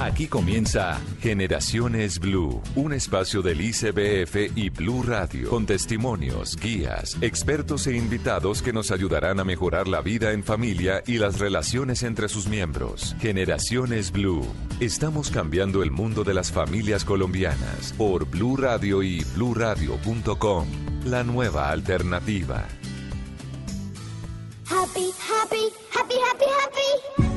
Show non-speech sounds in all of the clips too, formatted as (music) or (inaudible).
Aquí comienza Generaciones Blue, un espacio del ICBF y Blue Radio, con testimonios, guías, expertos e invitados que nos ayudarán a mejorar la vida en familia y las relaciones entre sus miembros. Generaciones Blue. Estamos cambiando el mundo de las familias colombianas por Blue Radio y bluradio.com. La nueva alternativa. Happy, happy, happy, happy, happy.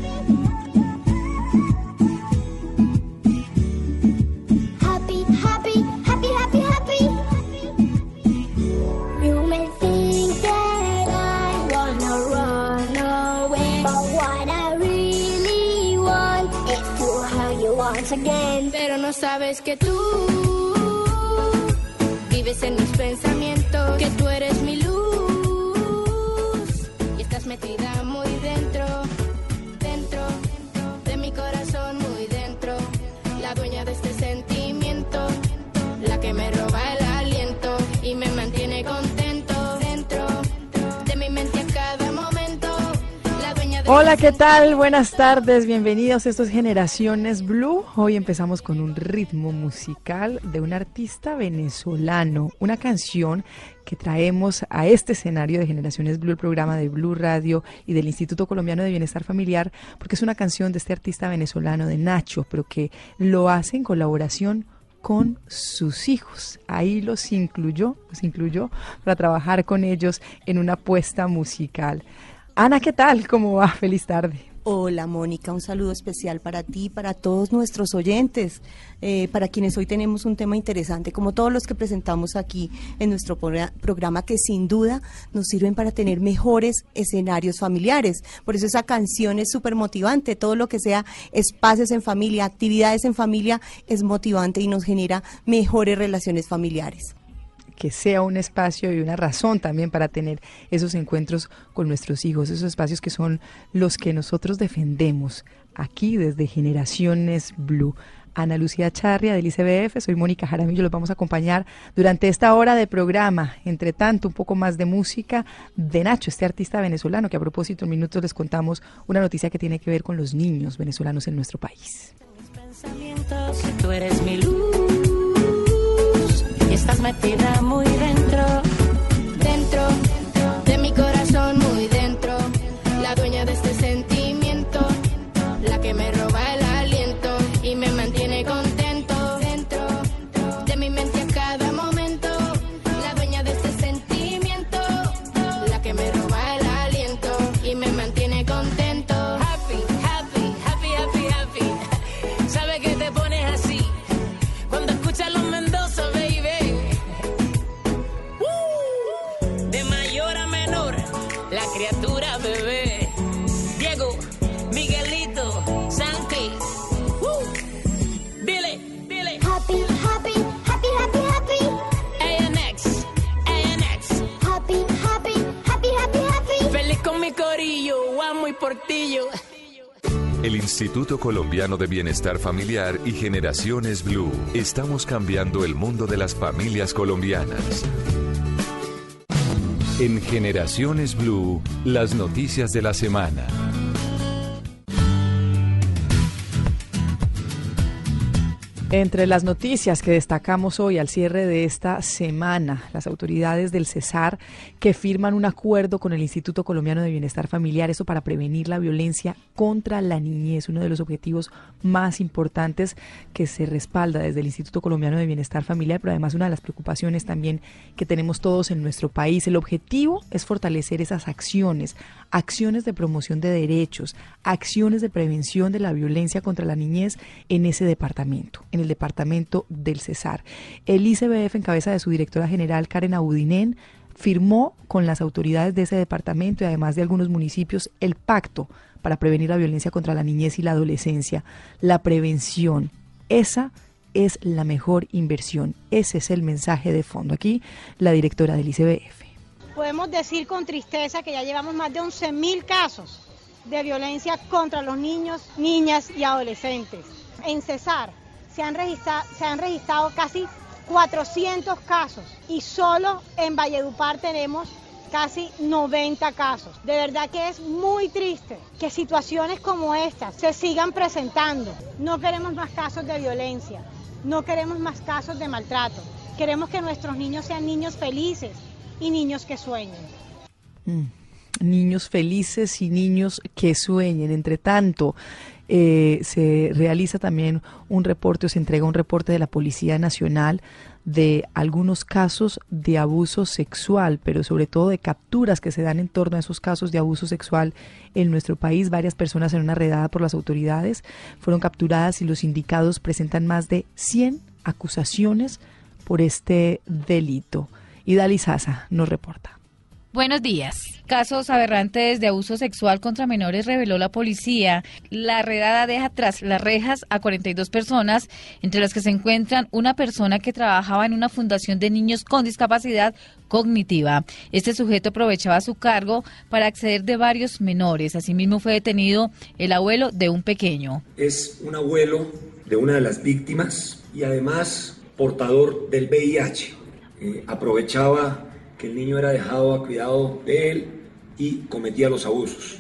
Sabes que tú vives en mis pensamientos, que tú eres mi luz y estás metida muy dentro Hola, ¿qué tal? Buenas tardes, bienvenidos a estos Generaciones Blue. Hoy empezamos con un ritmo musical de un artista venezolano, una canción que traemos a este escenario de Generaciones Blue, el programa de Blue Radio y del Instituto Colombiano de Bienestar Familiar, porque es una canción de este artista venezolano, de Nacho, pero que lo hace en colaboración con sus hijos. Ahí los incluyó, los incluyó para trabajar con ellos en una puesta musical. Ana, ¿qué tal? ¿Cómo va? (laughs) Feliz tarde. Hola Mónica, un saludo especial para ti, para todos nuestros oyentes, eh, para quienes hoy tenemos un tema interesante, como todos los que presentamos aquí en nuestro progr- programa, que sin duda nos sirven para tener mejores escenarios familiares. Por eso esa canción es súper motivante, todo lo que sea espacios en familia, actividades en familia, es motivante y nos genera mejores relaciones familiares. Que sea un espacio y una razón también para tener esos encuentros con nuestros hijos, esos espacios que son los que nosotros defendemos aquí desde Generaciones Blue. Ana Lucía Charria del ICBF, soy Mónica Jaramillo, los vamos a acompañar durante esta hora de programa. Entre tanto, un poco más de música de Nacho, este artista venezolano, que a propósito en minutos les contamos una noticia que tiene que ver con los niños venezolanos en nuestro país. pensamientos, tú eres mi luz metida muy dentro Instituto Colombiano de Bienestar Familiar y Generaciones Blue. Estamos cambiando el mundo de las familias colombianas. En Generaciones Blue, las noticias de la semana. Entre las noticias que destacamos hoy al cierre de esta semana, las autoridades del Cesar que firman un acuerdo con el Instituto Colombiano de Bienestar Familiar, eso para prevenir la violencia contra la niñez, uno de los objetivos más importantes que se respalda desde el Instituto Colombiano de Bienestar Familiar, pero además una de las preocupaciones también que tenemos todos en nuestro país. El objetivo es fortalecer esas acciones, acciones de promoción de derechos, acciones de prevención de la violencia contra la niñez en ese departamento, en el departamento del Cesar. El ICBF, en cabeza de su directora general, Karen Audinen, firmó con las autoridades de ese departamento y además de algunos municipios el pacto para prevenir la violencia contra la niñez y la adolescencia. La prevención, esa es la mejor inversión. Ese es el mensaje de fondo. Aquí la directora del ICBF. Podemos decir con tristeza que ya llevamos más de 11.000 casos de violencia contra los niños, niñas y adolescentes. En Cesar se han registrado, se han registrado casi 400 casos y solo en Valledupar tenemos casi 90 casos. De verdad que es muy triste que situaciones como estas se sigan presentando. No queremos más casos de violencia, no queremos más casos de maltrato. Queremos que nuestros niños sean niños felices y niños que sueñen. Mm, niños felices y niños que sueñen. Entre tanto, eh, se realiza también un reporte o se entrega un reporte de la Policía Nacional de algunos casos de abuso sexual, pero sobre todo de capturas que se dan en torno a esos casos de abuso sexual en nuestro país. Varias personas en una redada por las autoridades fueron capturadas y los indicados presentan más de 100 acusaciones por este delito. Y Dali Sasa nos reporta. Buenos días. Casos aberrantes de abuso sexual contra menores reveló la policía. La redada deja tras las rejas a 42 personas, entre las que se encuentran una persona que trabajaba en una fundación de niños con discapacidad cognitiva. Este sujeto aprovechaba su cargo para acceder de varios menores. Asimismo fue detenido el abuelo de un pequeño. Es un abuelo de una de las víctimas y además portador del VIH. Eh, aprovechaba que el niño era dejado a cuidado de él y cometía los abusos.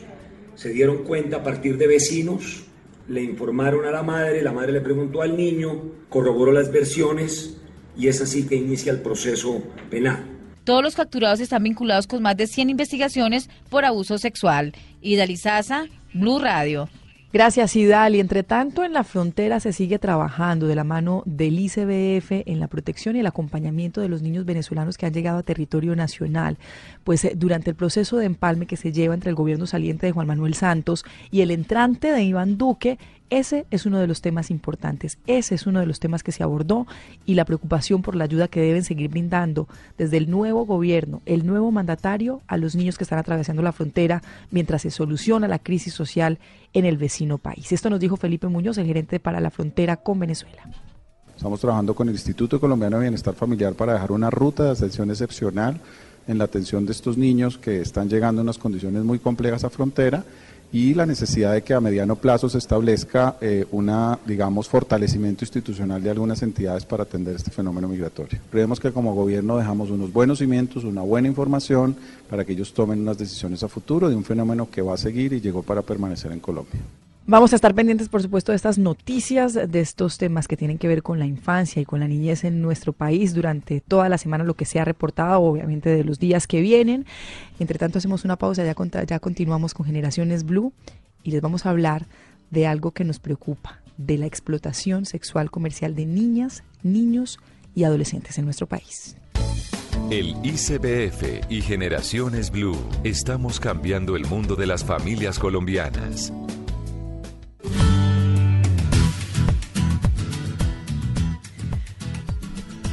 Se dieron cuenta a partir de vecinos, le informaron a la madre, la madre le preguntó al niño, corroboró las versiones y es así que inicia el proceso penal. Todos los capturados están vinculados con más de 100 investigaciones por abuso sexual. Idalizaza, Blue Radio. Gracias, Idal. Y entre tanto, en la frontera se sigue trabajando de la mano del ICBF en la protección y el acompañamiento de los niños venezolanos que han llegado a territorio nacional. Pues eh, durante el proceso de empalme que se lleva entre el gobierno saliente de Juan Manuel Santos y el entrante de Iván Duque, ese es uno de los temas importantes, ese es uno de los temas que se abordó y la preocupación por la ayuda que deben seguir brindando desde el nuevo gobierno, el nuevo mandatario a los niños que están atravesando la frontera mientras se soluciona la crisis social en el vecino país. Esto nos dijo Felipe Muñoz, el gerente para la frontera con Venezuela. Estamos trabajando con el Instituto Colombiano de Bienestar Familiar para dejar una ruta de atención excepcional en la atención de estos niños que están llegando en unas condiciones muy complejas a frontera y la necesidad de que a mediano plazo se establezca eh, una, digamos, fortalecimiento institucional de algunas entidades para atender este fenómeno migratorio. Creemos que como gobierno dejamos unos buenos cimientos, una buena información para que ellos tomen unas decisiones a futuro de un fenómeno que va a seguir y llegó para permanecer en Colombia. Vamos a estar pendientes, por supuesto, de estas noticias, de estos temas que tienen que ver con la infancia y con la niñez en nuestro país durante toda la semana, lo que se ha reportado, obviamente, de los días que vienen. Entre tanto, hacemos una pausa, ya, ya continuamos con Generaciones Blue y les vamos a hablar de algo que nos preocupa, de la explotación sexual comercial de niñas, niños y adolescentes en nuestro país. El ICBF y Generaciones Blue estamos cambiando el mundo de las familias colombianas.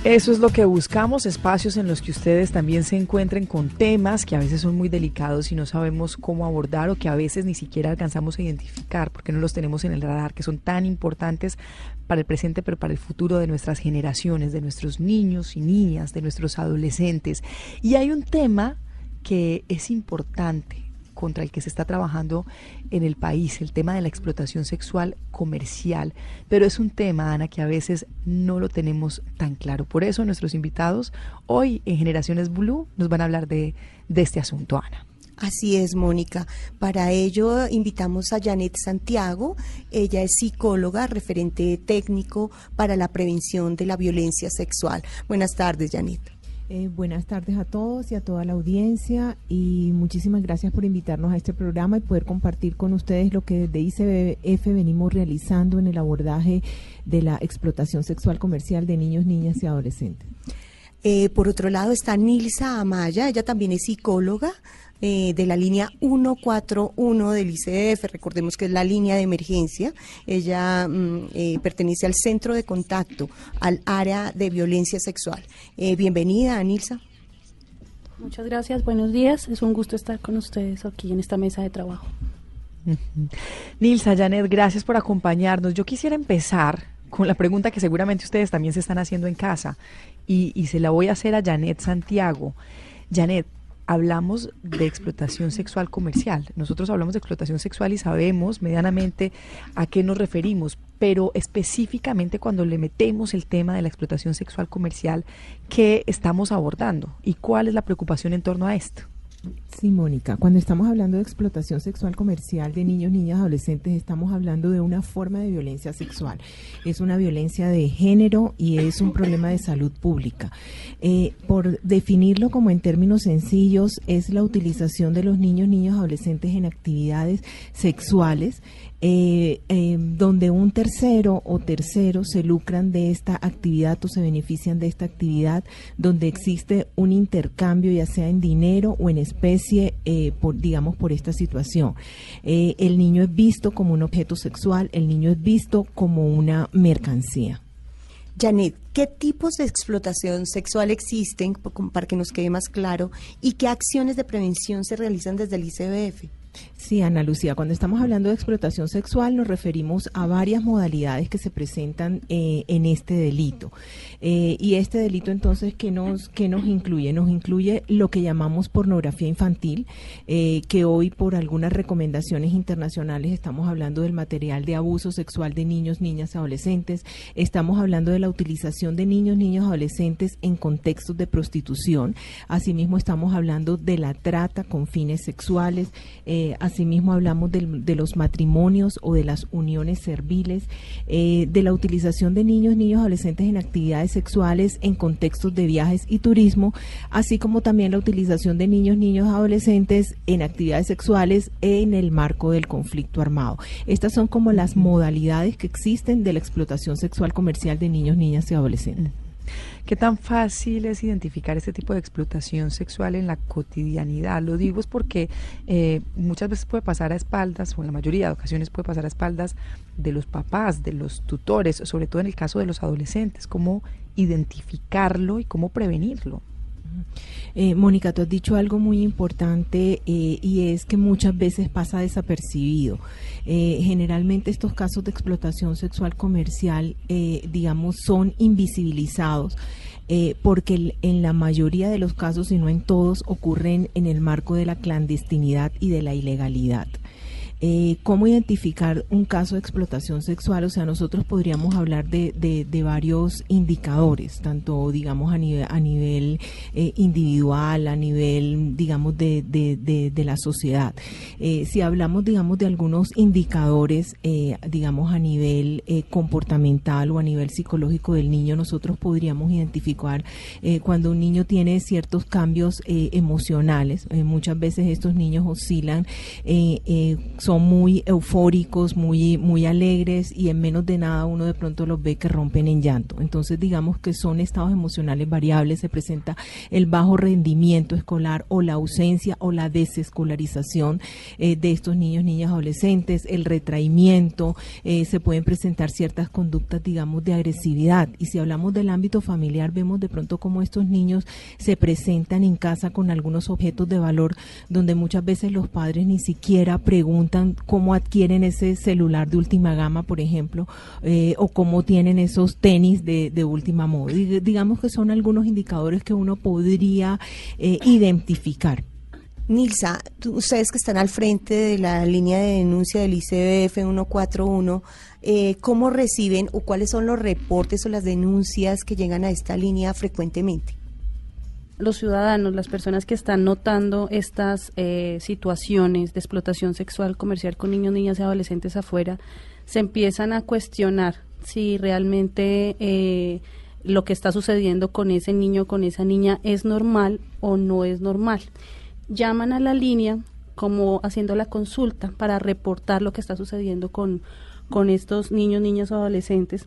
Eso es lo que buscamos, espacios en los que ustedes también se encuentren con temas que a veces son muy delicados y no sabemos cómo abordar o que a veces ni siquiera alcanzamos a identificar porque no los tenemos en el radar, que son tan importantes para el presente pero para el futuro de nuestras generaciones, de nuestros niños y niñas, de nuestros adolescentes. Y hay un tema que es importante contra el que se está trabajando en el país, el tema de la explotación sexual comercial. Pero es un tema, Ana, que a veces no lo tenemos tan claro. Por eso nuestros invitados hoy en Generaciones Blue nos van a hablar de, este asunto, Ana. Así es, Mónica. Para ello invitamos a Janet Santiago. Ella es psicóloga, referente técnico para la prevención de la violencia sexual. Buenas tardes, Janet. Eh, buenas tardes a todos y a toda la audiencia y muchísimas gracias por invitarnos a este programa y poder compartir con ustedes lo que desde ICBF venimos realizando en el abordaje de la explotación sexual comercial de niños, niñas y adolescentes. Eh, por otro lado está Nilsa Amaya, ella también es psicóloga, eh, de la línea 141 del ICF, recordemos que es la línea de emergencia. Ella mm, eh, pertenece al centro de contacto, al área de violencia sexual. Eh, bienvenida, Nilsa. Muchas gracias, buenos días. Es un gusto estar con ustedes aquí en esta mesa de trabajo. Nilsa, Janet, gracias por acompañarnos. Yo quisiera empezar con la pregunta que seguramente ustedes también se están haciendo en casa y, y se la voy a hacer a Janet Santiago. Janet, hablamos de explotación sexual comercial. Nosotros hablamos de explotación sexual y sabemos medianamente a qué nos referimos, pero específicamente cuando le metemos el tema de la explotación sexual comercial, ¿qué estamos abordando y cuál es la preocupación en torno a esto? Sí, Mónica, cuando estamos hablando de explotación sexual comercial de niños, niñas, adolescentes, estamos hablando de una forma de violencia sexual. Es una violencia de género y es un problema de salud pública. Eh, por definirlo como en términos sencillos, es la utilización de los niños, niños, adolescentes en actividades sexuales eh, eh, donde un tercero o terceros se lucran de esta actividad o se benefician de esta actividad, donde existe un intercambio ya sea en dinero o en especie, eh, por, digamos, por esta situación. Eh, el niño es visto como un objeto sexual, el niño es visto como una mercancía. Janet, ¿qué tipos de explotación sexual existen, para que nos quede más claro, y qué acciones de prevención se realizan desde el ICBF? Sí, Ana Lucía, cuando estamos hablando de explotación sexual nos referimos a varias modalidades que se presentan eh, en este delito. Eh, y este delito entonces, ¿qué nos, nos incluye? Nos incluye lo que llamamos pornografía infantil, eh, que hoy por algunas recomendaciones internacionales estamos hablando del material de abuso sexual de niños, niñas adolescentes, estamos hablando de la utilización de niños, niños adolescentes en contextos de prostitución, asimismo estamos hablando de la trata con fines sexuales, asimismo hablamos de, los matrimonios o de las uniones serviles, eh, de la utilización de niños, niños adolescentes en actividades sexuales en contextos de viajes y turismo, así como también la utilización de niños, niños adolescentes en actividades sexuales en el marco del conflicto armado. Estas son como las modalidades que existen de la explotación sexual comercial de niños, niñas y adolescentes. ¿Qué tan fácil es identificar este tipo de explotación sexual en la cotidianidad? Lo digo es porque eh, muchas veces puede pasar a espaldas, o en la mayoría de ocasiones puede pasar a espaldas de los papás, de los tutores, sobre todo en el caso de los adolescentes. ¿Cómo identificarlo y cómo prevenirlo? Eh, Mónica, tú has dicho algo muy importante eh, y es que muchas veces pasa desapercibido. Eh, generalmente estos casos de explotación sexual comercial, eh, digamos, son invisibilizados. eh, porque en la mayoría de los casos, y no en todos, ocurren en el marco de la clandestinidad y de la ilegalidad. Eh, ¿Cómo identificar un caso de explotación sexual? O sea, nosotros podríamos hablar de, de- varios indicadores, tanto, digamos, a nivel, a nivel eh, individual, a nivel, digamos, de, de- de- la sociedad. Eh, si hablamos, digamos, de algunos indicadores, digamos, a nivel comportamental o a nivel psicológico del niño, nosotros podríamos identificar cuando un niño tiene ciertos cambios emocionales. Muchas veces estos niños oscilan, son muy eufóricos, muy, muy alegres y en menos de nada uno de pronto los ve que rompen en llanto. Entonces digamos que son estados emocionales variables, se presenta el bajo rendimiento escolar o la ausencia o la desescolarización eh, de estos niños, niñas, adolescentes, el retraimiento, eh, se pueden presentar ciertas conductas, digamos, de agresividad. Y si hablamos del ámbito familiar, vemos de pronto cómo estos niños se presentan en casa con algunos objetos de valor, donde muchas veces los padres ni siquiera preguntan cómo adquieren ese celular de última gama, por ejemplo, eh, o cómo tienen esos tenis de, última moda. Dig- digamos que son algunos indicadores que uno podría eh, identificar. Nilsa, ustedes que están al frente de la línea de denuncia del ICBF 141, eh, ¿cómo reciben o cuáles son los reportes o las denuncias que llegan a esta línea frecuentemente? Los ciudadanos, las personas que están notando estas eh, situaciones de explotación sexual comercial con niños, niñas y adolescentes afuera, se empiezan a cuestionar si realmente eh, lo que está sucediendo con ese niño, con esa niña, es normal o no es normal. Llaman a la línea como haciendo la consulta para reportar lo que está sucediendo con, con estos niños, niñas o adolescentes.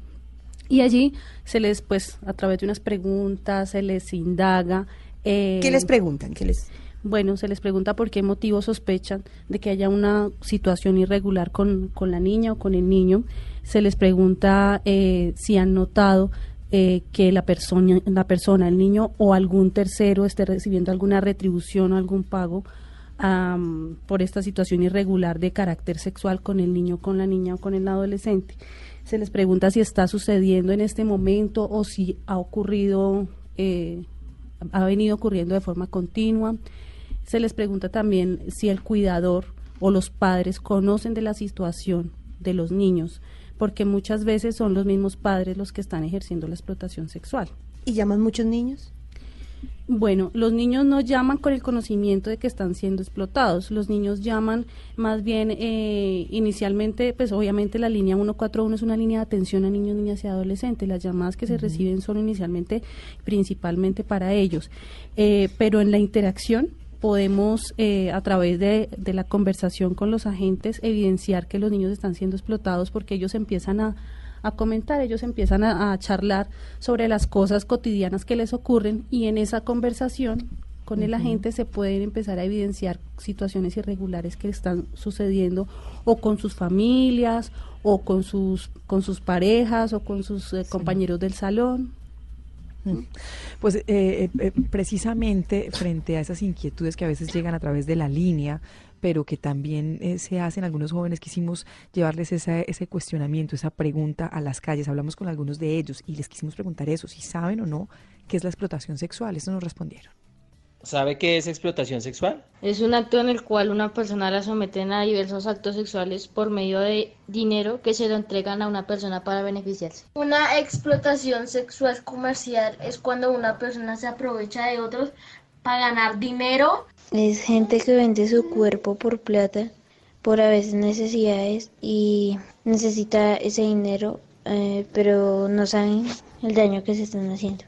Y allí se les, pues, a través de unas preguntas, se les indaga. Eh, ¿Qué les preguntan? ¿Qué les... Bueno, se les pregunta por qué motivo sospechan de que haya una situación irregular con, con la niña o con el niño. Se les pregunta eh, si han notado eh, que la persona, la persona, el niño o algún tercero esté recibiendo alguna retribución o algún pago am, por esta situación irregular de carácter sexual con el niño, con la niña o con el adolescente. Se les pregunta si está sucediendo en este momento o si ha ocurrido, eh, ha venido ocurriendo de forma continua. se les pregunta también si el cuidador o los padres conocen de la situación de los niños, porque muchas veces son los mismos padres los que están ejerciendo la explotación sexual. ¿Y llaman muchos niños? Bueno, los niños no llaman con el conocimiento de que están siendo explotados. Los niños llaman más bien eh, inicialmente, pues obviamente la línea 141 es una línea de atención a niños, niñas y adolescentes. Las llamadas que se reciben son inicialmente, principalmente para ellos. Eh, pero en la interacción podemos, eh, a través de, de la conversación con los agentes, evidenciar que los niños están siendo explotados porque ellos empiezan a a comentar, ellos empiezan a, charlar sobre las cosas cotidianas que les ocurren y en esa conversación con el agente se pueden empezar a evidenciar situaciones irregulares que están sucediendo o con sus familias o con sus con sus parejas o con sus eh, compañeros del salón. Pues eh, eh, precisamente frente a esas inquietudes que a veces llegan a través de la línea, pero que también eh, se hacen algunos jóvenes. Quisimos llevarles ese cuestionamiento, esa pregunta a las calles. Hablamos con algunos de ellos y les quisimos preguntar eso, si saben o no qué es la explotación sexual. Eso nos respondieron. ¿Sabe qué es explotación sexual? Es un acto en el cual una persona la someten a diversos actos sexuales por medio de dinero que se lo entregan a una persona para beneficiarse. Una explotación sexual comercial es cuando una persona se aprovecha de otros para ganar dinero es gente que vende su cuerpo por plata, por a veces necesidades y necesita ese dinero, eh, pero no saben el daño que se están haciendo.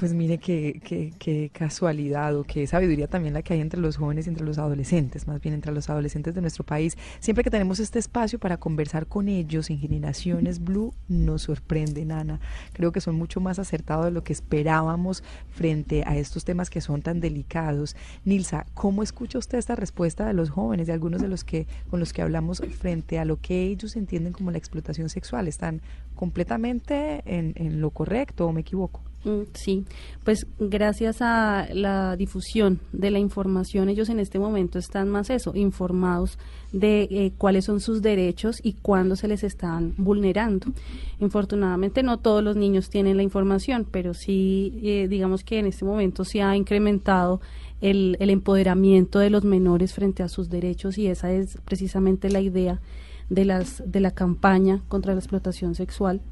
Pues mire qué, qué, qué, casualidad o qué sabiduría también la que hay entre los jóvenes y entre los adolescentes, más bien entre los adolescentes de nuestro país. Siempre que tenemos este espacio para conversar con ellos en Generaciones Blue, nos sorprende, Nana. Creo que son mucho más acertados de lo que esperábamos frente a estos temas que son tan delicados. Nilsa, ¿cómo escucha usted esta respuesta de los jóvenes, de algunos de los que con los que hablamos frente a lo que ellos entienden como la explotación sexual? ¿Están completamente en, en lo correcto o me equivoco? Mm, sí, pues gracias a la difusión de la información, ellos en este momento están más eso, informados de eh, cuáles son sus derechos y cuándo se les están vulnerando. Infortunadamente no todos los niños tienen la información, pero sí, eh, digamos que en este momento se ha incrementado el, el empoderamiento de los menores frente a sus derechos y esa es precisamente la idea de, las, de la campaña contra la explotación sexual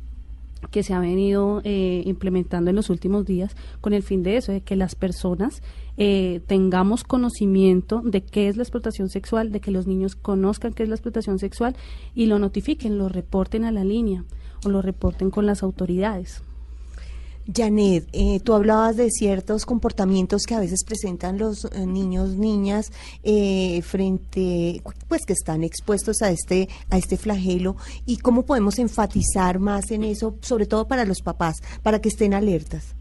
que se ha venido eh, implementando en los últimos días con el fin de eso, de que las personas eh, tengamos conocimiento de qué es la explotación sexual, de que los niños conozcan qué es la explotación sexual y lo notifiquen, lo reporten a la línea o lo reporten con las autoridades. Janet, eh, tú hablabas de ciertos comportamientos que a veces presentan los eh, niños, niñas, eh, frente, pues que están expuestos a este, a este flagelo y cómo podemos enfatizar más en eso, sobre todo para los papás, para que estén alertas.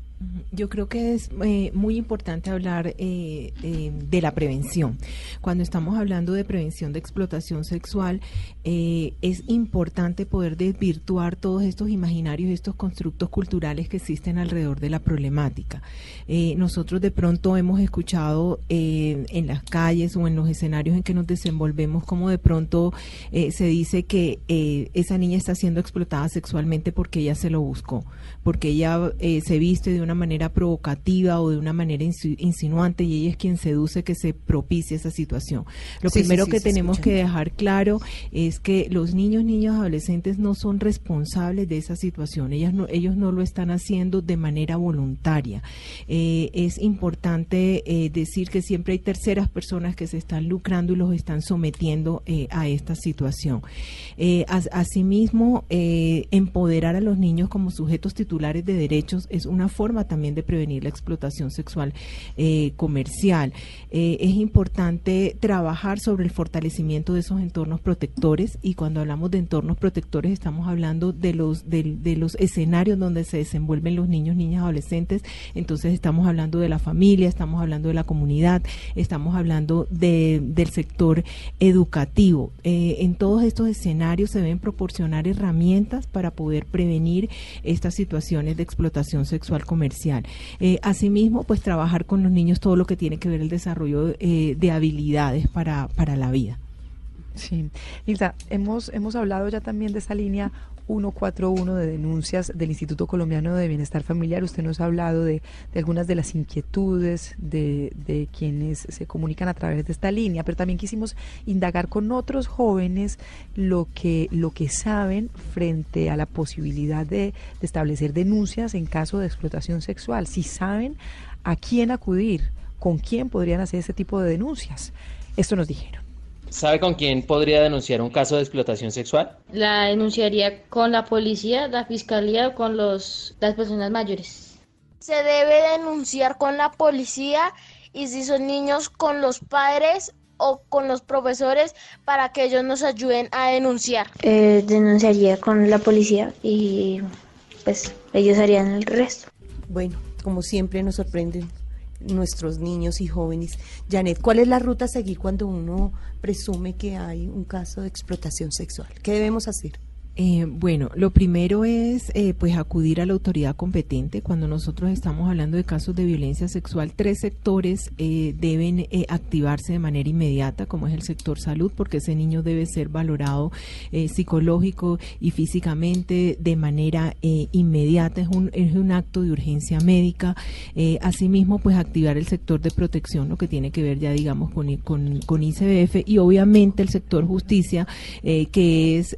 Yo creo que es eh, muy importante hablar eh, eh, de la prevención. Cuando estamos hablando de prevención de explotación sexual, es importante poder desvirtuar todos estos imaginarios, estos constructos culturales que existen alrededor de la problemática. nosotros de pronto hemos escuchado en las calles o en los escenarios en que nos desenvolvemos como de pronto se dice que esa niña está siendo explotada sexualmente porque ella se lo buscó, porque ella se viste de una manera provocativa o de una manera insinuante y ella es quien seduce que se propicie esa situación. Lo primero que tenemos que dejar claro es que los niños, niños, adolescentes no son responsables de esa situación. Ellas no, ellos no lo están haciendo de manera voluntaria. Eh, es importante eh, decir que siempre hay terceras personas que se están lucrando y los están sometiendo eh, a esta situación. asimismo, empoderar a los niños como sujetos titulares de derechos es una forma también de prevenir la explotación sexual eh, comercial. Eh, es importante trabajar sobre el fortalecimiento de esos entornos protectores y cuando hablamos de entornos protectores estamos hablando de los, de, los escenarios donde se desenvuelven los niños, niñas, adolescentes. Entonces estamos hablando de la familia, estamos hablando de la comunidad, estamos hablando del sector educativo. Eh, en todos estos escenarios se deben proporcionar herramientas para poder prevenir estas situaciones de explotación sexual comercial. Eh, asimismo, pues trabajar con los niños todo lo que tiene que ver el desarrollo eh, de habilidades para, para la vida. Sí, Nilsa, hemos, hemos hablado ya también de esa línea 141 de denuncias del Instituto Colombiano de Bienestar Familiar. Usted nos ha hablado de, algunas de las inquietudes de, de, quienes se comunican a través de esta línea, pero también quisimos indagar con otros jóvenes lo que, lo que saben frente a la posibilidad de, de establecer denuncias en caso de explotación sexual. Si saben a quién acudir, con quién podrían hacer ese tipo de denuncias. Esto nos dijeron. ¿Sabe con quién podría denunciar un caso de explotación sexual? La denunciaría con la policía, la fiscalía o con los, las personas mayores. Se debe denunciar con la policía y si son niños con los padres o con los profesores para que ellos nos ayuden a denunciar. Eh, denunciaría con la policía y pues ellos harían el resto. Bueno, como siempre nos sorprenden nuestros niños y jóvenes. Janet, ¿cuál es la ruta a seguir cuando uno presume que hay un caso de explotación sexual? ¿Qué debemos hacer? Eh, bueno, lo primero es eh, pues acudir a la autoridad competente. Cuando nosotros estamos hablando de casos de violencia sexual, tres sectores eh, deben eh, activarse de manera inmediata, como es el sector salud, porque ese niño debe ser valorado eh, psicológico y físicamente de manera eh, inmediata. Es un, es un acto de urgencia médica. Asimismo, pues activar el sector de protección, lo que tiene que ver ya, digamos, con, con, con ICBF y obviamente el sector justicia, que es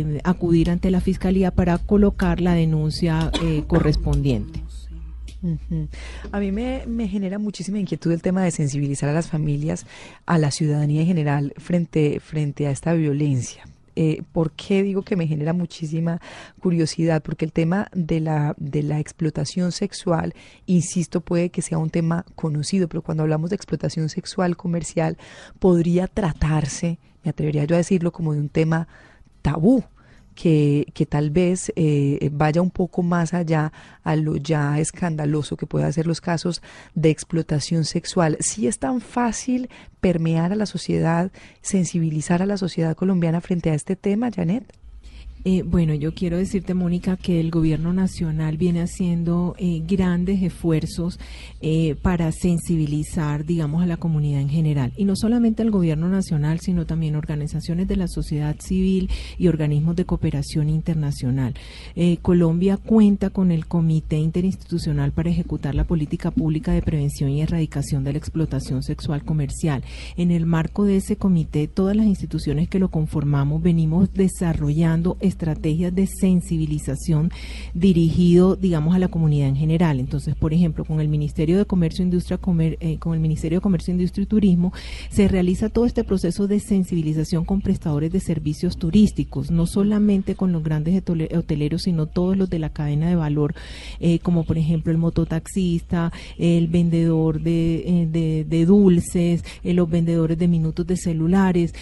eh, acudir ante la fiscalía para colocar la denuncia eh, correspondiente. A mí me, me genera muchísima inquietud el tema de sensibilizar a las familias, a la ciudadanía en general frente, frente a esta violencia. Eh, ¿Por qué digo que me genera muchísima curiosidad? Porque el tema de la, de la explotación sexual, insisto, puede que sea un tema conocido, pero cuando hablamos de explotación sexual comercial, podría tratarse, me atrevería yo a decirlo, como de un tema tabú. Que, que tal vez eh, vaya un poco más allá a lo ya escandaloso que puedan ser los casos de explotación sexual. Si es tan fácil permear a la sociedad, sensibilizar a la sociedad colombiana frente a este tema, Janet. Eh, bueno, yo quiero decirte, Mónica, que el gobierno nacional viene haciendo eh, grandes esfuerzos eh, para sensibilizar, digamos, a la comunidad en general. Y no solamente al gobierno nacional, sino también organizaciones de la sociedad civil y organismos de cooperación internacional. Colombia cuenta con el Comité Interinstitucional para ejecutar la política pública de prevención y erradicación de la explotación sexual comercial. En el marco de ese comité, todas las instituciones que lo conformamos venimos desarrollando estrategias de sensibilización dirigido, digamos, a la comunidad en general. Entonces, por ejemplo, con el Ministerio de Comercio, Industria, Comer, eh, con el Ministerio de Comercio, Industria y Turismo, se realiza todo este proceso de sensibilización con prestadores de servicios turísticos, no solamente con los grandes hoteleros, sino todos los de la cadena de valor, eh, como por ejemplo el mototaxista, el vendedor de, eh, dulces, los vendedores de minutos de celulares,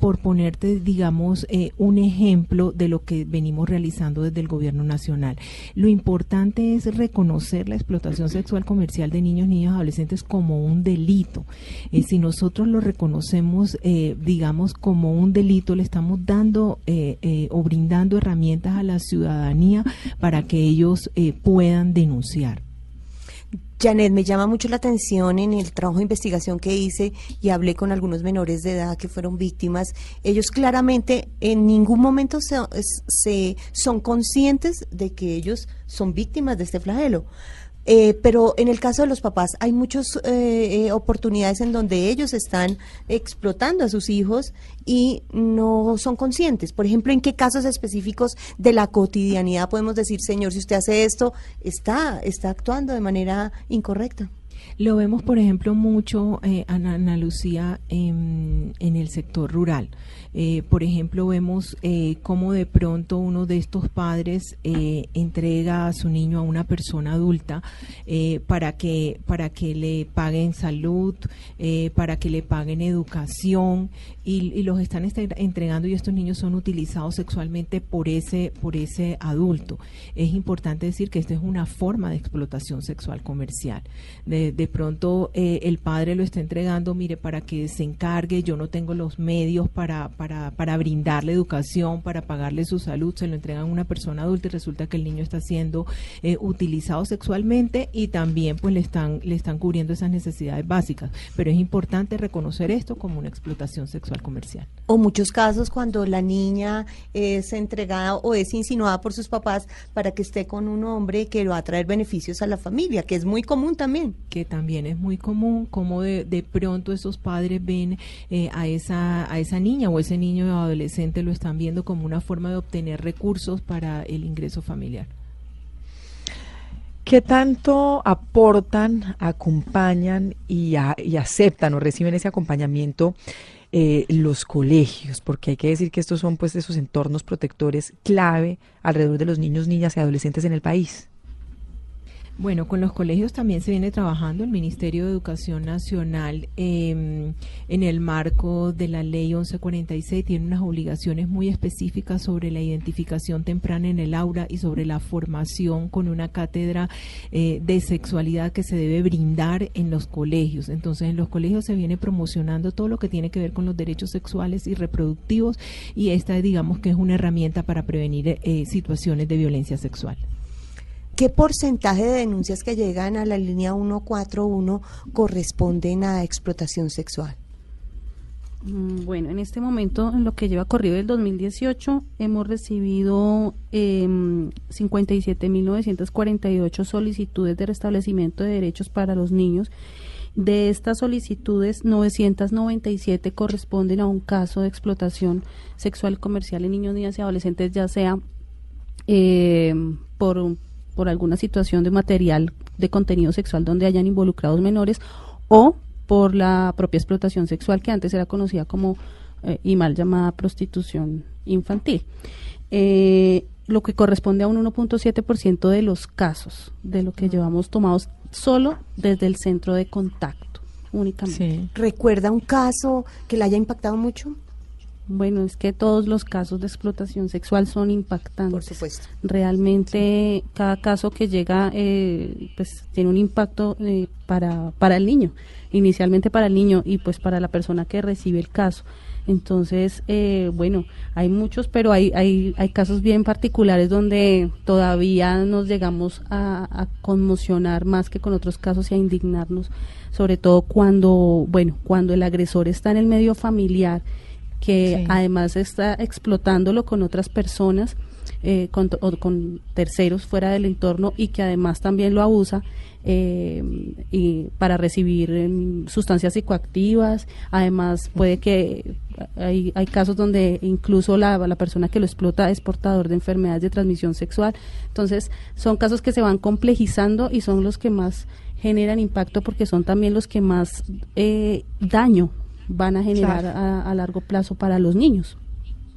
por ponerte, digamos, un ejemplo de lo que venimos realizando desde el gobierno nacional. Lo importante es reconocer la explotación sexual comercial de niños, niños, adolescentes como un delito. Eh, si nosotros lo reconocemos, eh, digamos, como un delito, le estamos dando eh, eh, o brindando herramientas a la ciudadanía para que ellos puedan denunciar. Janet, me llama mucho la atención en el trabajo de investigación que hice y hablé con algunos menores de edad que fueron víctimas. Ellos claramente en ningún momento se, se son conscientes de que ellos son víctimas de este flagelo. Eh, pero en el caso de los papás hay muchas eh, eh, oportunidades en donde ellos están explotando a sus hijos y no son conscientes. Por ejemplo, ¿en qué casos específicos de la cotidianidad podemos decir, señor, si usted hace esto, está, está actuando de manera incorrecta? Lo vemos, por ejemplo, mucho, eh, Ana, Lucía, en, en, el sector rural. Eh, por ejemplo, vemos eh, cómo de pronto uno de estos padres eh, entrega a su niño a una persona adulta eh, para, que, para que le paguen salud, eh, para que le paguen educación y, y los están entregando y estos niños son utilizados sexualmente por ese, por ese adulto. Es importante decir que esta es una forma de explotación sexual comercial. De de pronto eh, el padre lo está entregando, mire, para que se encargue, yo no tengo los medios para, para, para brindarle educación, para pagarle su salud, se lo entregan a una persona adulta y resulta que el niño está siendo eh, utilizado sexualmente y también pues le están, le están cubriendo esas necesidades básicas. Pero es importante reconocer esto como una explotación sexual comercial. O muchos casos cuando la niña es entregada o es insinuada por sus papás para que esté con un hombre que lo va a traer beneficios a la familia, que es muy común también. Que también es muy común, como de, pronto esos padres ven eh, a, esa, a esa niña o ese niño o adolescente lo están viendo como una forma de obtener recursos para el ingreso familiar. ¿Qué tanto aportan, acompañan y aceptan o reciben ese acompañamiento eh, los colegios? Porque hay que decir que estos son pues esos entornos protectores clave alrededor de los niños, niñas y adolescentes en el país. Bueno, con los colegios también se viene trabajando el Ministerio de Educación Nacional eh, en el marco de la Ley 1146 tiene unas obligaciones muy específicas sobre la identificación temprana en el aula y sobre la formación con una cátedra eh, de sexualidad que se debe brindar en los colegios. Entonces, en los colegios se viene promocionando todo lo que tiene que ver con los derechos sexuales y reproductivos y esta digamos que es una herramienta para prevenir eh, situaciones de violencia sexual. ¿Qué porcentaje de denuncias que llegan a la línea 141 corresponden a explotación sexual? Mm, Bueno, en este momento, en lo que lleva corrido el 2018, hemos recibido em, 57.948 solicitudes de restablecimiento de derechos para los niños. De estas solicitudes, 997 corresponden a un caso de explotación sexual comercial en niños, niñas y adolescentes, ya sea em, por, por alguna situación de material de contenido sexual donde hayan involucrados menores o por la propia explotación sexual que antes era conocida como eh, y mal llamada prostitución infantil. Eh, lo que corresponde a un 1.7% de los casos de lo que llevamos tomados solo desde el centro de contacto únicamente. ¿Recuerda un caso que le haya impactado mucho? Bueno, es que todos los casos de explotación sexual son impactantes. Por supuesto. Realmente cada caso que llega eh, pues tiene un impacto eh, para, para el niño, inicialmente para el niño y pues para la persona que recibe el caso. Entonces, eh, bueno, hay muchos, pero hay, hay, hay casos bien particulares donde todavía nos llegamos a, a conmocionar más que con otros casos y a indignarnos, sobre todo cuando, bueno, cuando el agresor está en el medio familiar que Sí. además está explotándolo con otras personas, eh, con, o con terceros fuera del entorno y que además también lo abusa eh, y para recibir em, sustancias psicoactivas. Además puede que hay, hay casos donde incluso la, la persona que lo explota es portador de enfermedades de transmisión sexual. Entonces son casos que se van complejizando y son los que más generan impacto porque son también los que más eh, daño van a generar Claro. a, a largo plazo para los niños.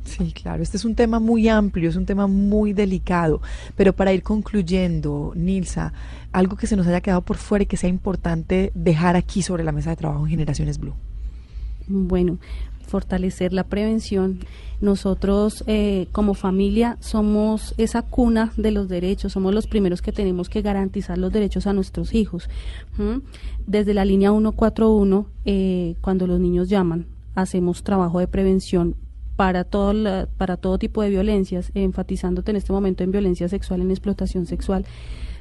Sí, claro, este es un tema muy amplio, es un tema muy delicado, pero para ir concluyendo, Nilsa, algo que se nos haya quedado por fuera y que sea importante dejar aquí sobre la mesa de trabajo en Generaciones Blue. Bueno, fortalecer la prevención. Nosotros eh, como familia somos esa cuna de los derechos, somos los primeros que tenemos que garantizar los derechos a nuestros hijos. Desde la línea 141, eh, cuando los niños llaman, hacemos trabajo de prevención para todo, la- para todo tipo de violencias, enfatizándote en este momento en violencia sexual, en explotación sexual.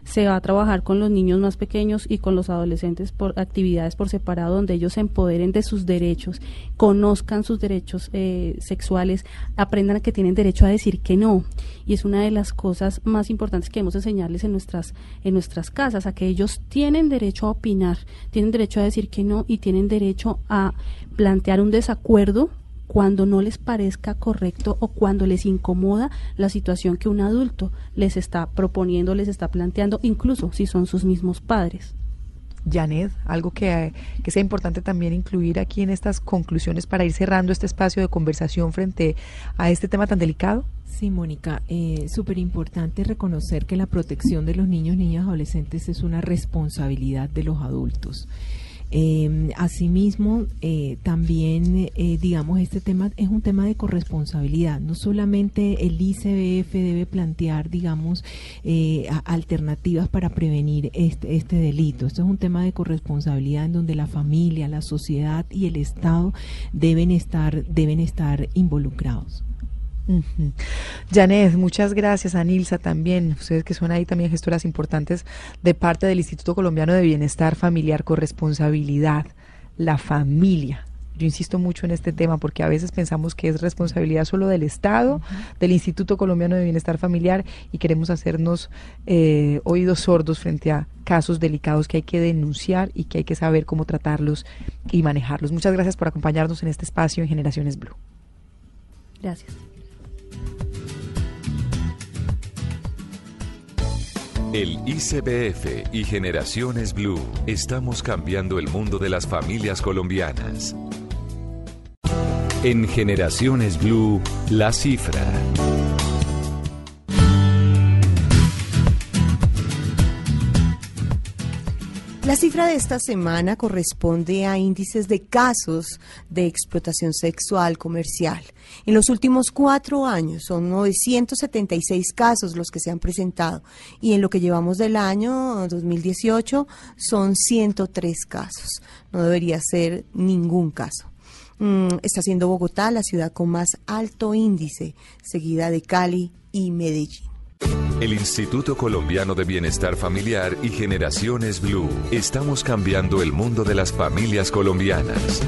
Se va a trabajar con los niños más pequeños y con los adolescentes por actividades por separado donde ellos se empoderen de sus derechos, conozcan sus derechos eh, sexuales, aprendan que tienen derecho a decir que no. Y es una de las cosas más importantes que debemos enseñarles en nuestras, en nuestras casas, a que ellos tienen derecho a opinar, tienen derecho a decir que no y tienen derecho a plantear un desacuerdo cuando no les parezca correcto o cuando les incomoda la situación que un adulto les está proponiendo, les está planteando, incluso si son sus mismos padres. Janet, algo que, que sea importante también incluir aquí en estas conclusiones para ir cerrando este espacio de conversación frente a este tema tan delicado. Sí, Mónica, eh, súper importante reconocer que la protección de los niños, niñas, adolescentes es una responsabilidad de los adultos. Eh, asimismo, eh, también, eh, digamos, este tema es un tema de corresponsabilidad. No solamente el ICBF debe plantear, digamos, alternativas para prevenir este, este delito. Esto es un tema de corresponsabilidad en donde la familia, la sociedad y el Estado deben estar, deben estar involucrados. Janet, muchas gracias. A Nilsa también. Ustedes que son ahí también gestoras importantes de parte del Instituto Colombiano de Bienestar Familiar, corresponsabilidad, la familia. Yo insisto mucho en este tema porque a veces pensamos que es responsabilidad solo del Estado, del Instituto Colombiano de Bienestar Familiar y queremos hacernos eh, oídos sordos frente a casos delicados que hay que denunciar y que hay que saber cómo tratarlos y manejarlos. Muchas gracias por acompañarnos en este espacio en Generaciones Blue. Gracias. El ICBF y Generaciones Blue estamos cambiando el mundo de las familias colombianas. En Generaciones Blue, la cifra. La cifra de esta semana corresponde a índices de casos de explotación sexual comercial. En los últimos cuatro años son 976 casos los que se han presentado y en lo que llevamos del año 2018 son 103 casos. No debería ser ningún caso. Mm, está siendo Bogotá la ciudad con más alto índice, seguida de Cali y Medellín. El Instituto Colombiano de Bienestar Familiar y Generaciones Blue. Estamos cambiando el mundo de las familias colombianas.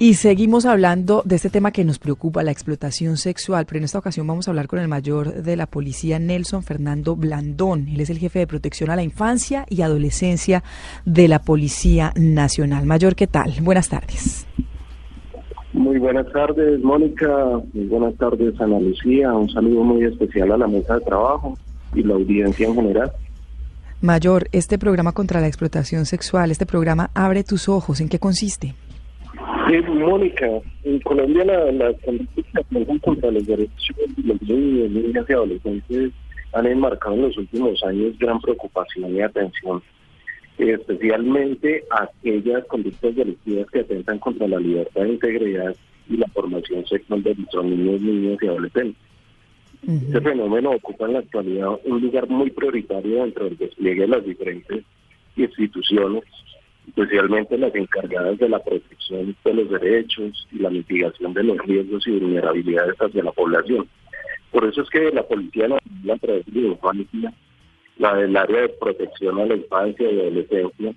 Y seguimos hablando de este tema que nos preocupa, la explotación sexual, pero en esta ocasión vamos a hablar con el mayor de la policía, Nelson Fernando Blandón. Él es el jefe de protección a la infancia y adolescencia de la Policía Nacional. Mayor, ¿qué tal? Buenas tardes. Muy buenas tardes, Mónica. Muy buenas tardes, Ana Lucía. Un saludo muy especial a la mesa de trabajo y la audiencia en general. Mayor, este programa contra la explotación sexual, este programa Abre tus ojos, ¿en qué consiste? Sí, Mónica, en Colombia la, las conductas contra los derechos de los niños, niñas y adolescentes han enmarcado en los últimos años gran preocupación y atención especialmente aquellas conductas delictivas que atentan contra la libertad e integridad y la formación sexual de nuestros niños, niños y adolescentes. Este fenómeno ocupa en la actualidad un lugar muy prioritario dentro del despliegue de las diferentes instituciones, especialmente las encargadas de la protección de los derechos y la mitigación de los riesgos y vulnerabilidades hacia la población. Por eso es que la Policía Nacional, a través de la del área de protección a la infancia y adolescencia,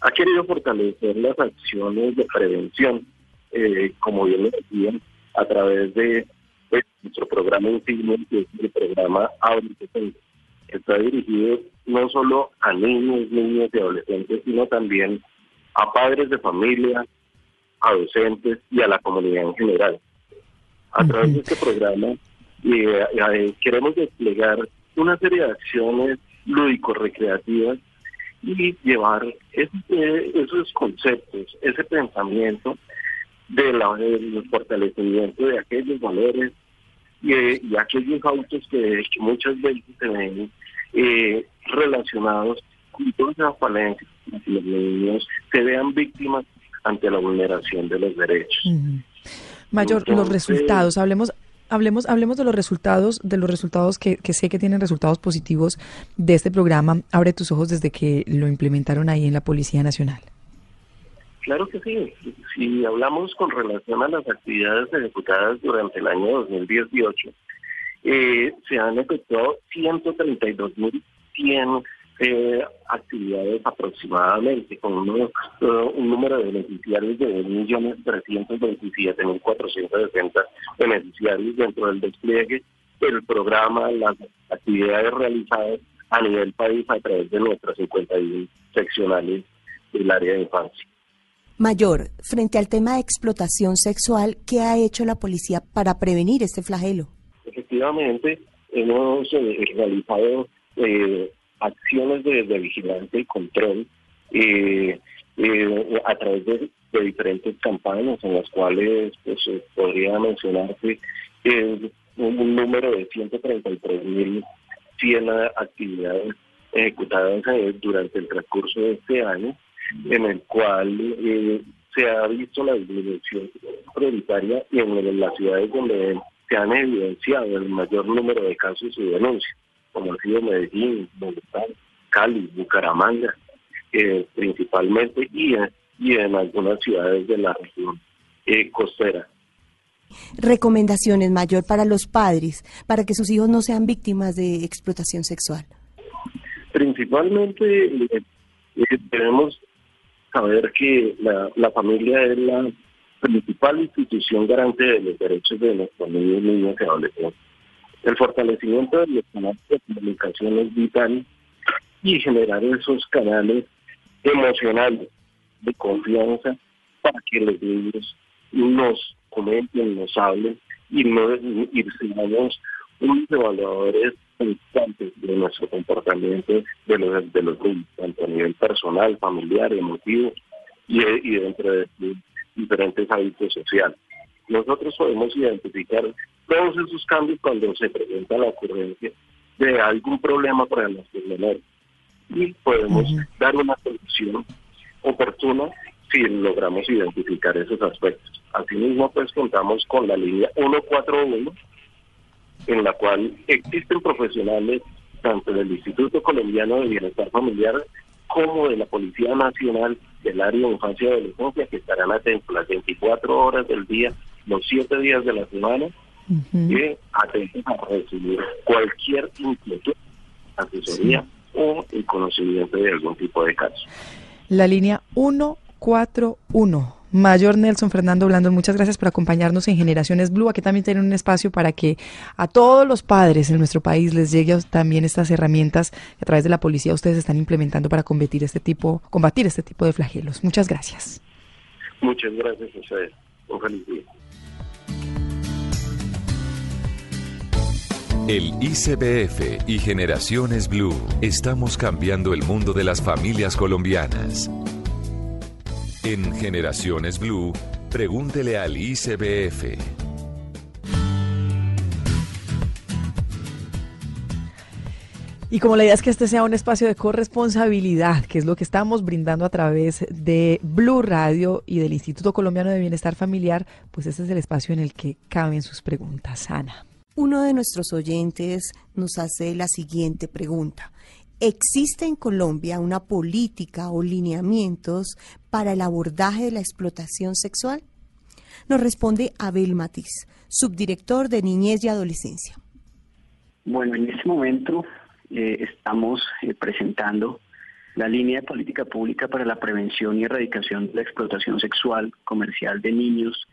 ha querido fortalecer las acciones de prevención, eh, como bien lo decía, a través de pues, nuestro programa insignia, que es el programa Adolescente. Está dirigido no solo a niños, niñas y adolescentes, sino también a padres de familia, a docentes y a la comunidad en general. A través de este programa eh, eh, queremos desplegar una serie de acciones lúdico-recreativas y llevar esos conceptos, ese pensamiento de la, del fortalecimiento de aquellos valores y, aquellos autos que, muchas veces se ven eh, relacionados con todas las falencias, que los niños se vean víctimas ante la vulneración de los derechos. Mayor, los resultados, hablemos Hablemos, hablemos de los resultados, de los resultados que, que, sé que tienen resultados positivos de este programa Abre tus ojos desde que lo implementaron ahí en la Policía Nacional. Claro que sí. Si hablamos con relación a las actividades ejecutadas durante el año 2018, eh, se han efectuado 132.100 eh, actividades aproximadamente, con un número de beneficiarios de 1.327.460 beneficiarios dentro del despliegue del programa, las actividades realizadas a nivel país a través de nuestras 51 seccionales del área de infancia. Mayor, frente al tema de explotación sexual, ¿qué ha hecho la policía para prevenir este flagelo? Efectivamente, hemos eh, realizado eh, acciones de, vigilancia y control eh, eh, a través de, diferentes campañas en las cuales pues, podría mencionarse un número de 133 mil 100 actividades ejecutadas eh, durante el transcurso de este año, en el cual eh, se ha visto la disminución prioritaria y en las ciudades donde se han evidenciado el mayor número de casos y denuncias, como ha sido Medellín, Bogotá, Cali, Bucaramanga, eh, principalmente, y, y en algunas ciudades de la región costera recomendaciones mayor para los padres para que sus hijos no sean víctimas de explotación sexual? Principalmente eh, eh, debemos saber que la, familia es la principal institución garante de los derechos de nuestros niños, niñas y adolescentes. El fortalecimiento de los canales de comunicación es vital y generar esos canales emocionales de confianza para que los niños nos comenten, nos hablen y, no, y seamos unos evaluadores constantes de nuestro comportamiento de los, de los niños, tanto a nivel personal, familiar, emotivo y, y dentro de diferentes hábitos sociales. Nosotros podemos identificar todos esos cambios cuando se presenta la ocurrencia de algún problema para nuestros menores y podemos dar una solución oportuna si logramos identificar esos aspectos. Asimismo, pues contamos con la línea 141, en la cual existen profesionales tanto del Instituto Colombiano de Bienestar Familiar como de la Policía Nacional del área de infancia y adolescencia que estarán atentos las 24 horas del día, los 7 días de la semana, y atentos a recibir cualquier inquietud, asesoría o el conocimiento de algún tipo de caso. La línea 141 Mayor Nelson Fernando Blando, muchas gracias por acompañarnos en Generaciones Blue. Aquí también tienen un espacio para que a todos los padres en nuestro país les llegue también estas herramientas que a través de la policía ustedes están implementando para combatir este tipo, combatir este tipo de flagelos. Muchas gracias. Muchas gracias a ustedes. Un feliz día. El ICBF y Generaciones Blue estamos cambiando el mundo de las familias colombianas. En Generaciones Blue, pregúntele al ICBF. Y como la idea es que este sea un espacio de corresponsabilidad, que es lo que estamos brindando a través de Blue Radio y del Instituto Colombiano de Bienestar Familiar, pues este es el espacio en el que caben sus preguntas. Ana. Uno de nuestros oyentes nos hace la siguiente pregunta. ¿Existe en Colombia una política o lineamientos para el abordaje de la explotación sexual? Nos responde Abel Matiz, subdirector de Niñez y Adolescencia. Bueno, en este momento eh, estamos eh, presentando la línea de política pública para la prevención y erradicación de la explotación sexual comercial de niños,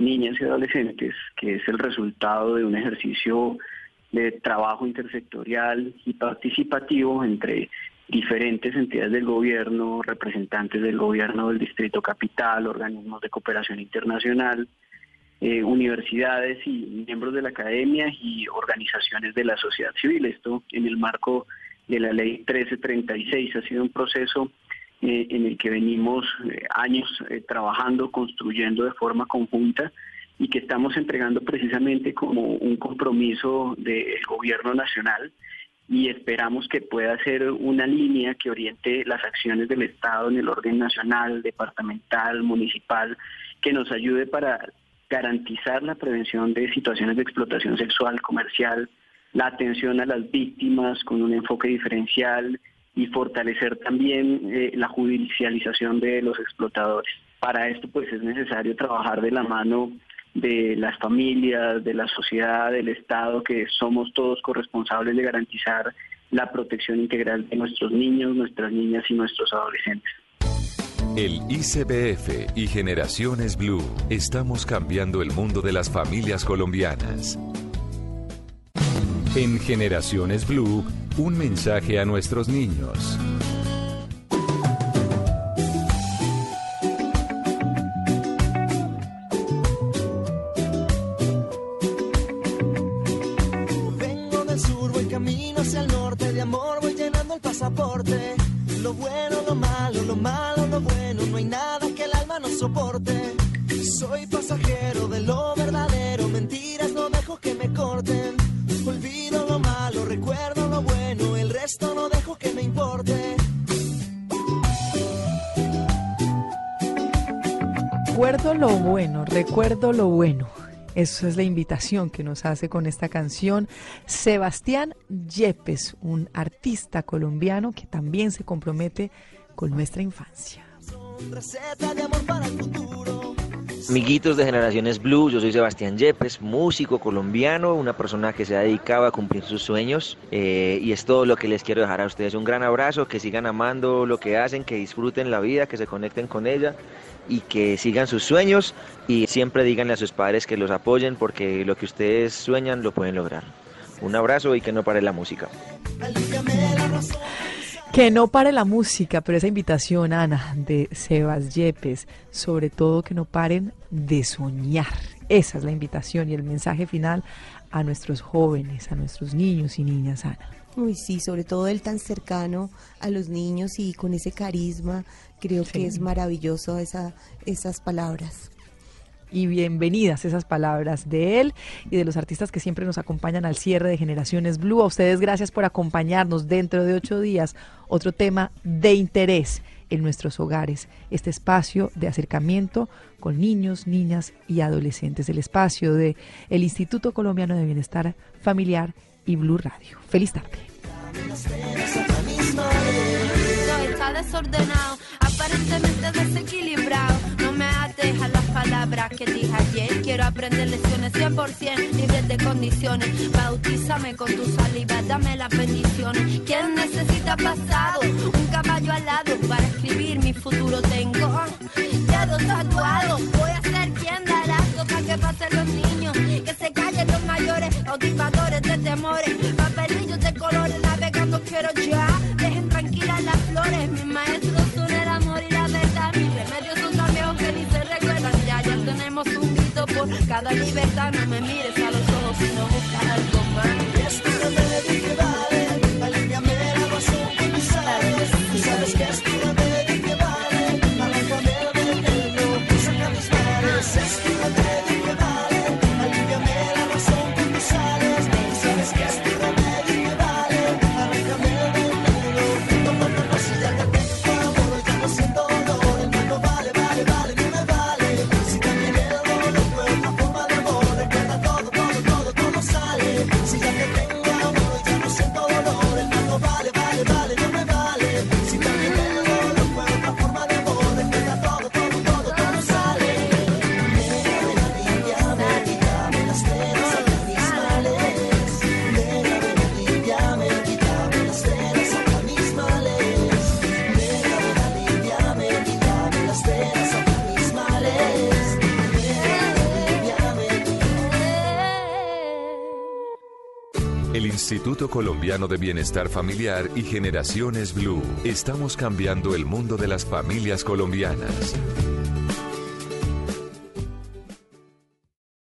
niñas y adolescentes, que es el resultado de un ejercicio de trabajo intersectorial y participativo entre diferentes entidades del gobierno, representantes del gobierno del Distrito Capital, organismos de cooperación internacional, eh, universidades y miembros de la academia y organizaciones de la sociedad civil. Esto en el marco de la ley 1336 ha sido un proceso eh, en el que venimos eh, años trabajando, construyendo de forma conjunta y que estamos entregando precisamente como un compromiso del gobierno nacional y esperamos que pueda ser una línea que oriente las acciones del Estado en el orden nacional, departamental, municipal, que nos ayude para garantizar la prevención de situaciones de explotación sexual comercial, la atención a las víctimas con un enfoque diferencial y fortalecer también eh, la judicialización de los explotadores. Para esto pues es necesario trabajar de la mano de las familias, de la sociedad, del Estado, que somos todos corresponsables de garantizar la protección integral de nuestros niños, nuestras niñas y nuestros adolescentes. El ICBF y Generaciones Blue estamos cambiando el mundo de las familias colombianas. En Generaciones Blue, un mensaje a nuestros niños. Recuerdo lo bueno. Esa es la invitación que nos hace con esta canción Sebastián Yepes, un artista colombiano que también se compromete con nuestra infancia. Amiguitos de Generaciones Blue, yo soy Sebastián Yepes, músico colombiano, una persona que se ha dedicado a cumplir sus sueños eh, y es todo lo que les quiero dejar a ustedes. Un gran abrazo, que sigan amando lo que hacen, que disfruten la vida, que se conecten con ella y que sigan sus sueños y siempre díganle a sus padres que los apoyen porque lo que ustedes sueñan lo pueden lograr. Un abrazo y que no pare la música. Que no pare la música, pero esa invitación, Ana, de Sebas Yepes, sobre todo que no paren de soñar. Esa es la invitación y el mensaje final a nuestros jóvenes, a nuestros niños y niñas, Ana. Uy, sí, sobre todo él tan cercano a los niños y con ese carisma, creo que es maravilloso esa, esas palabras y bienvenidas esas palabras de él y de los artistas que siempre nos acompañan al cierre de Generaciones Blue. A ustedes gracias por acompañarnos dentro de ocho días. Otro tema de interés en nuestros hogares, este espacio de acercamiento con niños, niñas y adolescentes, el espacio de el Instituto Colombiano de Bienestar Familiar y Blue Radio. Feliz tarde. desordenado, aparentemente desequilibrado. No me ates a las palabras que dije ayer. Quiero aprender lecciones 100%, libre de condiciones. Bautízame con tu saliva, dame las bendiciones. ¿Quién necesita pasado? Un caballo al lado para escribir mi futuro tengo. Dedos tatuados, voy a ser quien dará para que pasen los niños. Que se mayores, de temores. Papelillos de colores navegando quiero ya. Dejen tranquilas las flores, mis maestros son el amor y la verdad. Mis remedios son tan que ni se recuerdan. Ya, ya tenemos un grito por cada libertad. No me mires a los ojos, sino busca algo Instituto Colombiano de Bienestar Familiar y Generaciones Blue. Estamos cambiando el mundo de las familias colombianas.